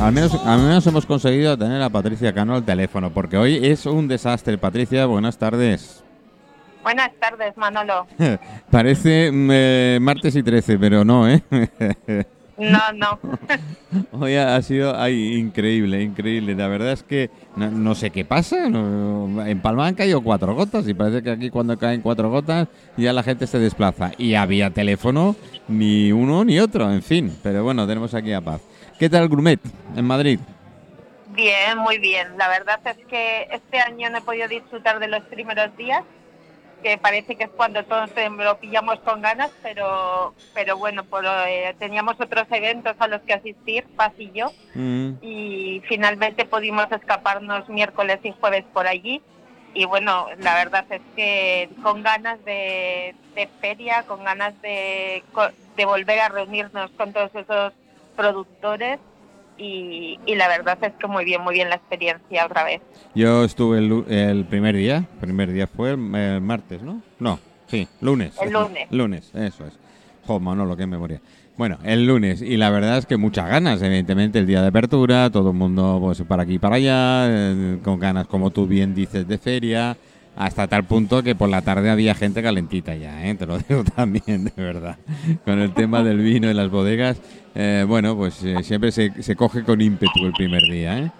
al menos, al menos hemos conseguido tener a Patricia Cano al teléfono, porque hoy es un desastre. Patricia, buenas tardes. Buenas tardes, Manolo. Parece eh, martes y 13, pero no, ¿eh? No, no. Hoy ha ha sido ay, increíble, increíble. La verdad es que no, no sé qué pasa. no- en Palma han caído cuatro gotas y parece que aquí cuando caen cuatro gotas ya la gente se desplaza. Y había teléfono, ni uno ni otro, en fin. Pero bueno, tenemos aquí a Paz. ¿Qué tal Grumet en Madrid? Bien, muy bien. La verdad es que este año no he podido disfrutar de los primeros días, que parece que es cuando todos lo pillamos con ganas, pero, pero bueno, por, eh, teníamos otros eventos a los que asistir, Paz y yo, Mm, y finalmente pudimos escaparnos miércoles y jueves por allí. Y bueno, la verdad es que con ganas de, de feria, con ganas de, de volver a reunirnos con todos esos productores y, y la verdad es que muy bien, muy bien la experiencia otra vez. Yo estuve el, el primer día. primer día fue el, el martes, ¿no? No, sí, lunes. El lunes. Lunes, eso es. Jo, Manolo, qué memoria. Bueno, el lunes, y la verdad es que muchas ganas, evidentemente, el día de apertura, todo el mundo pues para aquí y para allá, eh, con ganas, como tú bien dices, de feria, hasta tal punto que por la tarde había gente calentita ya, ¿eh? te lo digo también, de verdad. Con el tema del vino y las bodegas, eh, bueno, pues eh, siempre se, se coge con ímpetu el primer día, ¿eh?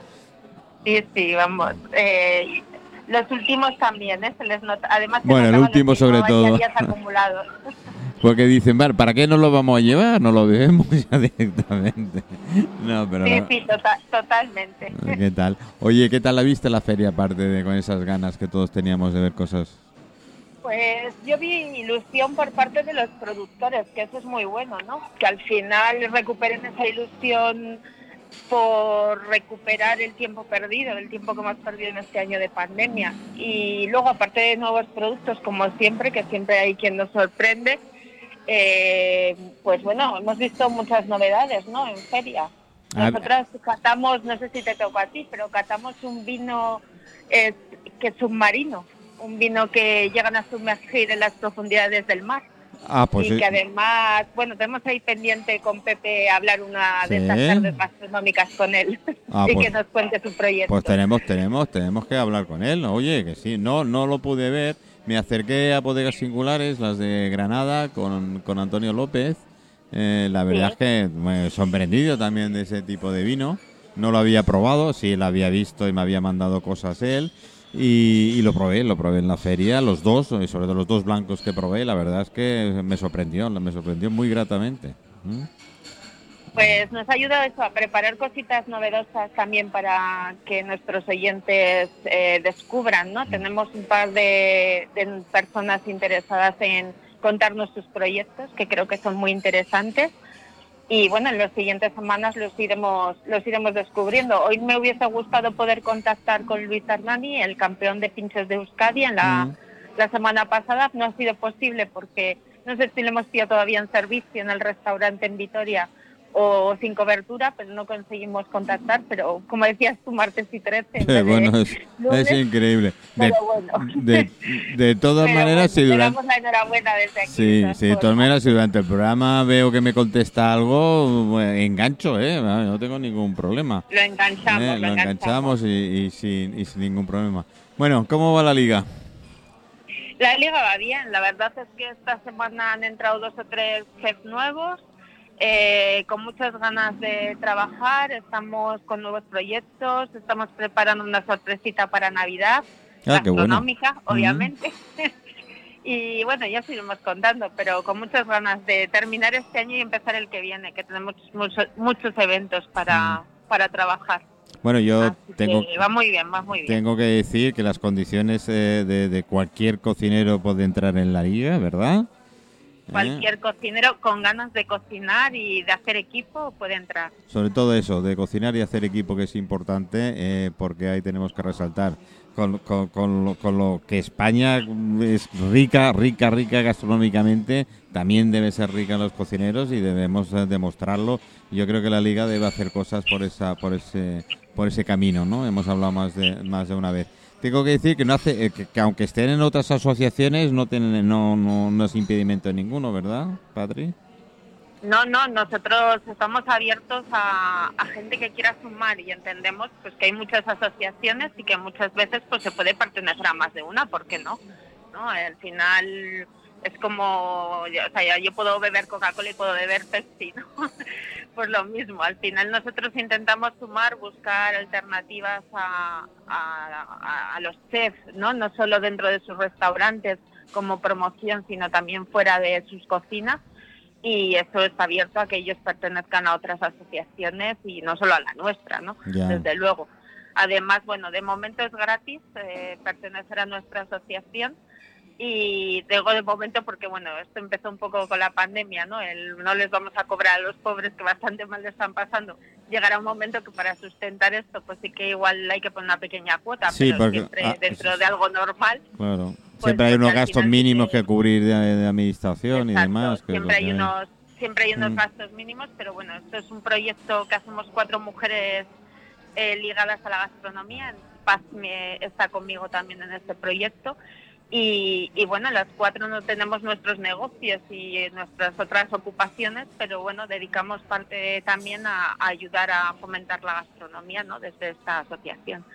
Sí, sí, vamos. Eh, los últimos también, ¿eh? Se les nota. Además, Bueno, el último sobre todo. acumulados. Porque dicen, vale, ¿para qué nos lo vamos a llevar? No lo bebemos ya directamente. No, pero... Sí, sí, tota- totalmente. ¿Qué tal? Oye, ¿qué tal la viste la feria aparte de con esas ganas que todos teníamos de ver cosas? Pues yo vi ilusión por parte de los productores, que eso es muy bueno, ¿no? Que al final recuperen esa ilusión por recuperar el tiempo perdido, el tiempo que hemos perdido en este año de pandemia. Y luego, aparte de nuevos productos, como siempre, que siempre hay quien nos sorprende, eh, pues bueno, hemos visto muchas novedades, ¿no? En feria. A- Nosotras catamos, no sé si te tocó a ti, pero catamos un vino eh, que es submarino, un vino que llegan a sumergir en las profundidades del mar. Ah, pues y que además, bueno, tenemos ahí pendiente con Pepe hablar una de Sí. estas tardes gastronómicas con él Ah, y pues- que nos cuente su proyecto. pues tenemos, tenemos, tenemos que hablar con él. Oye, que sí, no, no lo pude ver. Me acerqué a bodegas singulares, las de Granada, con, con Antonio López. Eh, la verdad Sí. es que me sorprendido también de ese tipo de vino. No lo había probado, sí lo había visto y me había mandado cosas él. Y, y lo probé, lo probé en la feria, los dos, y sobre todo los dos blancos que probé, la verdad es que me sorprendió, me sorprendió muy gratamente. ¿Mm? Pues nos ha ayudado eso a preparar cositas novedosas también para que nuestros oyentes eh, descubran, ¿no? Tenemos un par de, de personas interesadas en contarnos sus proyectos, que creo que son muy interesantes. Y bueno, en las siguientes semanas los iremos, los iremos descubriendo. Hoy me hubiese gustado poder contactar con Luis Hernani, el campeón de pinchos de Euskadi, en la, Mm. la semana pasada. No ha sido posible porque no sé si le hemos pillado todavía en servicio en el restaurante en Vitoria o sin cobertura, pero no conseguimos contactar. Pero como decías tú, martes y 13. en Sí, vez de bueno, es, lunes, es increíble. De, pero bueno. de, de todas Pero maneras, si bueno, durante... te damos la enhorabuena desde aquí. Sí, sí, de Por- todas maneras, si durante el programa veo que me contesta algo, engancho, ¿eh? No tengo ningún problema. Lo enganchamos, Eh, lo, lo enganchamos. enganchamos y, y sin, y sin ningún problema. Bueno, ¿cómo va la liga? La liga va bien, la verdad es que esta semana han entrado dos o tres chefs nuevos, eh, con muchas ganas de trabajar, estamos con nuevos proyectos, estamos preparando una sorpresita para Navidad, Ah, qué bueno. gastronómica, obviamente. y bueno, ya os iremos contando, pero con muchas ganas de terminar este año y empezar el que viene, que tenemos muchos, muchos eventos para, para trabajar. Bueno, yo Así tengo, que va muy bien, va muy bien. tengo que decir que las condiciones eh, de, de cualquier cocinero puede entrar en la liga, ¿verdad? Cualquier cocinero con ganas de cocinar y de hacer equipo puede entrar. Sobre todo eso, de cocinar y hacer equipo, que es importante, eh, porque ahí tenemos que resaltar con, con- con lo, con lo que España es rica, rica, rica gastronómicamente, también debe ser rica en los cocineros y debemos eh, demostrarlo. Yo creo que la liga debe hacer cosas por esa, por ese, por ese camino, ¿no? Hemos hablado más de, más de una vez. Tengo que decir que no hace, eh, que, que aunque estén en otras asociaciones, no tienen, no, no, no es impedimento ninguno, ¿verdad, Patri? No, no, nosotros estamos abiertos a, gente que quiera sumar y entendemos pues que hay muchas asociaciones y que muchas veces pues se puede pertenecer a más de una, ¿por qué no? ¿No? Al final es como, o sea, yo puedo beber Coca-Cola y puedo beber Pepsi, ¿no? pues lo mismo, al final nosotros intentamos sumar, buscar alternativas a, los chefs, ¿no? No solo dentro de sus restaurantes como promoción, sino también fuera de sus cocinas y eso está abierto a que ellos pertenezcan a otras asociaciones y no solo a la nuestra, ¿no? Desde luego. Además, bueno, de momento es gratis eh, pertenecer a nuestra asociación y digo de momento porque, bueno, esto empezó un poco con la pandemia, ¿no? El, no les vamos a cobrar a los pobres que bastante mal le están pasando. Llegará un momento que para sustentar esto, pues sí que igual hay que poner una pequeña cuota, pero siempre ah, dentro de algo normal. Claro siempre hay unos gastos mínimos que cubrir de, administración y demás. siempre, hay unos, siempre hay unos gastos mínimos, pero bueno, esto es un proyecto que hacemos cuatro mujeres eh, ligadas a la gastronomía. Paz está conmigo también en este proyecto. Y, bueno, las cuatro no tenemos nuestros negocios y nuestras otras ocupaciones, pero bueno, dedicamos parte también a, a ayudar a fomentar la gastronomía ¿no? desde esta asociación.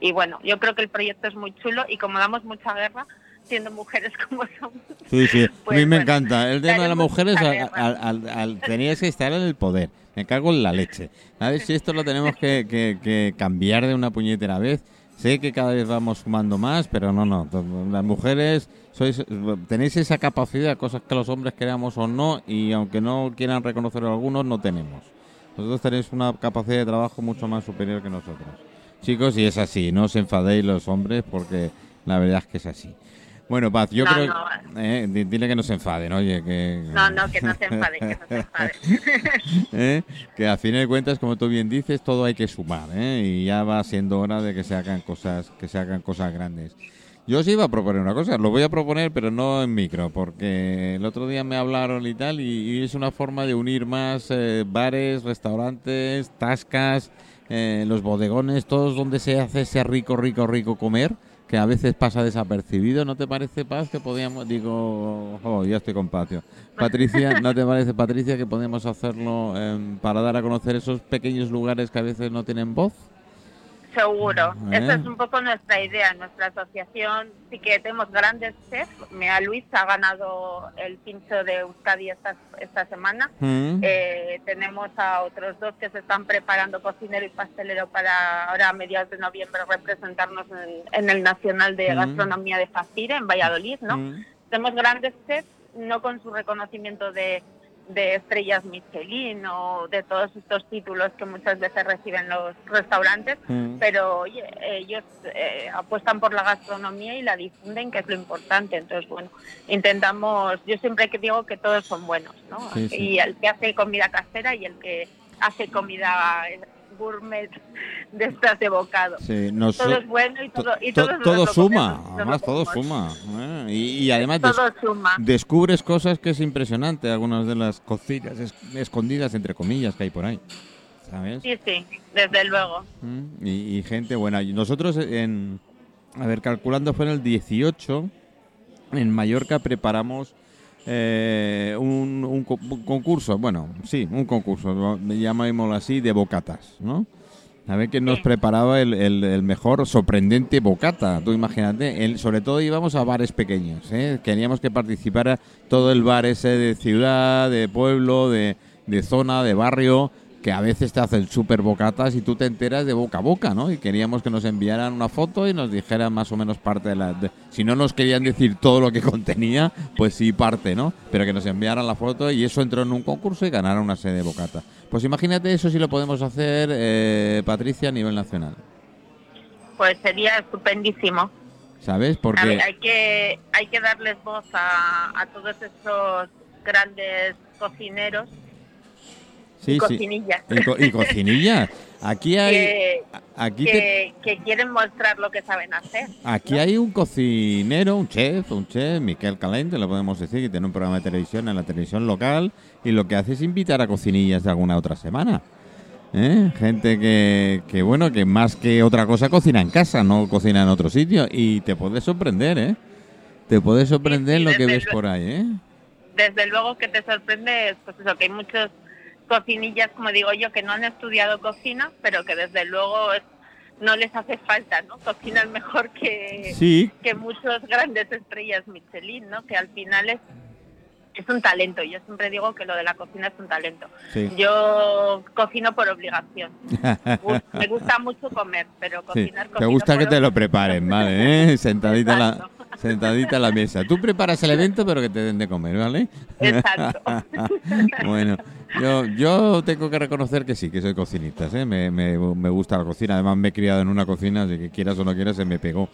Y bueno, yo creo que el proyecto es muy chulo y como damos mucha guerra, siendo mujeres como somos. Sí, sí, a pues mí me encanta. El tema de las mujeres, al, al, tenías que estar en el poder. Me cago en la leche. A ver si esto lo tenemos que, que, cambiar de una puñetera vez. Sé que cada vez vamos sumando más, pero no, no. Las mujeres sois, tenéis esa capacidad, cosas que los hombres queramos o no, y aunque no quieran reconocerlo algunos, no tenemos. Vosotros tenéis una capacidad de trabajo mucho más superior que nosotros. Chicos, y es así, no os enfadéis los hombres porque la verdad es que es así. Bueno, Paz, yo creo... Eh, dile que no se enfaden, oye, que... No, no, que no se enfaden, que no se enfaden. ¿Eh? Que a fin de cuentas, como tú bien dices, todo hay que sumar, ¿eh? Y ya va siendo hora de que se hagan cosas, que se hagan cosas grandes. Yo os iba a proponer una cosa, lo voy a proponer, pero no en micro, porque el otro día me hablaron y tal, y, es una forma de unir más eh, bares, restaurantes, tascas, eh, los bodegones, todos donde se hace ese rico, rico, rico comer que a veces pasa desapercibido. ¿No te parece, Paz, que podíamos, digo, oh, ya estoy con Patio. Patricia, ¿no te parece, Patricia, que podemos hacerlo em, para dar a conocer esos pequeños lugares que a veces no tienen voz? Seguro, ¿Eh? esa es un poco nuestra idea. Nuestra asociación sí que tenemos grandes chefs. Mea Luis ha ganado el pincho de Euskadi esta, esta semana. Mm. Eh, tenemos a otros dos que se están preparando, cocinero y pastelero, para ahora a mediados de noviembre representarnos en, el Nacional de mm. Gastronomía de Facire, en Valladolid. ¿no? Mm. Tenemos grandes chefs, no con su reconocimiento de de estrellas Michelin o de todos estos títulos que muchas veces reciben los restaurantes, mm. pero oye, ellos eh, apuestan por la gastronomía y la difunden, que es lo importante. Entonces, bueno, intentamos, yo siempre que digo que todos son buenos, ¿no? Y el que hace comida casera y el que hace comida gourmet de estas de bocado. todo es bueno y todo, y todo, suma, además todo suma. ¿eh? Y, además descubres cosas que es impresionante, algunas de las cocinas escondidas, entre comillas, que hay por ahí. ¿Sabes? Sí, sí, desde luego. ¿Mm? Y, gente buena. Nosotros, en, a ver, calculando fue en el 18, en Mallorca preparamos eh, un, concurso, bueno, sí, un concurso, llamémoslo así, de bocatas, ¿no? A ver quién nos preparaba el, el, mejor sorprendente bocata. Tú imagínate, el, sobre todo íbamos a bares pequeños. ¿eh? Queríamos que participara todo el bar ese de ciudad, de pueblo, de, de zona, de barrio, que a veces te hacen súper bocatas y tú te enteras de boca a boca, ¿no? Y queríamos que nos enviaran una foto y nos dijeran más o menos parte de la... si no nos querían decir todo lo que contenía, pues sí parte, ¿no? Pero que nos enviaran la foto y eso entró en un concurso y ganaron una sede de bocata. Pues imagínate eso si lo podemos hacer, eh, Patricia, a nivel nacional. Pues sería estupendísimo. ¿Sabes? Porque... hay, que, hay que darles voz a, a todos esos grandes cocineros y cocinillas. Y, cocinillas. Aquí hay... Que, aquí que, quieren mostrar lo que saben hacer. Aquí hay un cocinero, un chef, un chef, Miquel Calente, lo podemos decir, que tiene un programa de televisión en la televisión local y lo que hace es invitar a cocinillas de alguna otra semana. ¿Eh? Gente que, que, bueno, que más que otra cosa cocina en casa, no cocina en otro sitio y te puede sorprender, ¿eh? Te puede sorprender lo que ves por ahí, ¿eh? desde luego que te sorprende es pues eso, que hay muchos cocinillas, como digo yo, que no han estudiado cocina, pero que desde luego no les hace falta, ¿no? Cocinan mejor que, Sí, que muchas grandes estrellas Michelin, ¿no? Que al final es, es un talento. Yo siempre digo que lo de la cocina es un talento. sí. Yo cocino por obligación. Me gusta mucho comer, pero Sí, cocinar te cocino gusta que te lo preparen, ¿vale? ¿eh? Sentadita, en la, sentadita en la mesa. Tú preparas el evento, pero que te den de comer, ¿vale? Exacto. bueno, yo, yo tengo que reconocer que sí, que soy cocinista, ¿eh? me, me, me gusta la cocina. Además, me he criado en una cocina, así que quieras o no quieras, se me pegó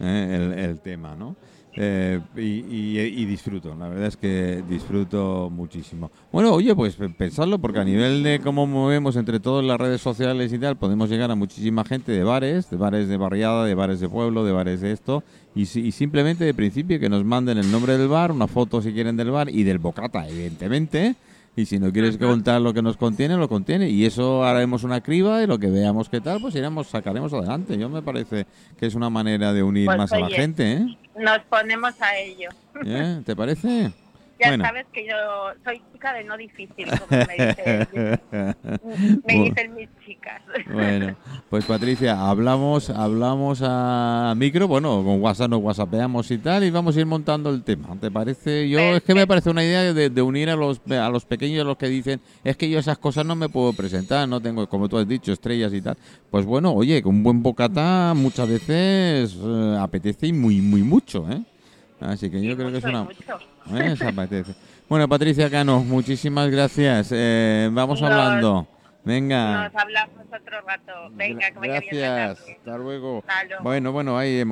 ¿eh? el, el tema, ¿no? Eh, y, y- disfruto, la verdad es que disfruto muchísimo. Bueno, oye, pues pensarlo, porque a nivel de cómo movemos entre todas las redes sociales y tal, podemos llegar a muchísima gente de bares, de bares de barriada, de bares de pueblo, de bares de esto, y, y simplemente de principio que nos manden el nombre del bar, una foto si quieren del bar y del bocata, evidentemente. Y si no quieres contar lo que nos contiene, lo contiene. Y eso haremos una criba y lo que veamos qué tal, pues iremos, sacaremos adelante. Yo me parece que es una manera de unir Pues, más a la gente, ¿eh? Nos ponemos a ello. ¿Eh? ¿Te parece? Ya Bueno. sabes que yo soy chica de no difícil, como me dicen, me dicen mis chicas. Bueno, pues Patricia, hablamos, hablamos a micro, bueno, con WhatsApp nos whatsappeamos y tal, y vamos a ir montando el tema. ¿Te parece? Yo es que me parece una idea de, de unir a los a los pequeños, los que dicen, es que yo esas cosas no me puedo presentar, no tengo, como tú has dicho, estrellas y tal. Pues bueno, oye, con un buen bocata muchas veces eh, apetece y muy, muy mucho, ¿eh? Así que yo Sí, creo que es una... ¿eh? Se apetece. Bueno, Patricia Cano, muchísimas gracias. Eh, vamos Nos- hablando. Venga. Nos hablamos otro rato. Venga, que vaya bien la Gracias. Hasta luego. Hasta luego. Bueno, bueno, ahí hemos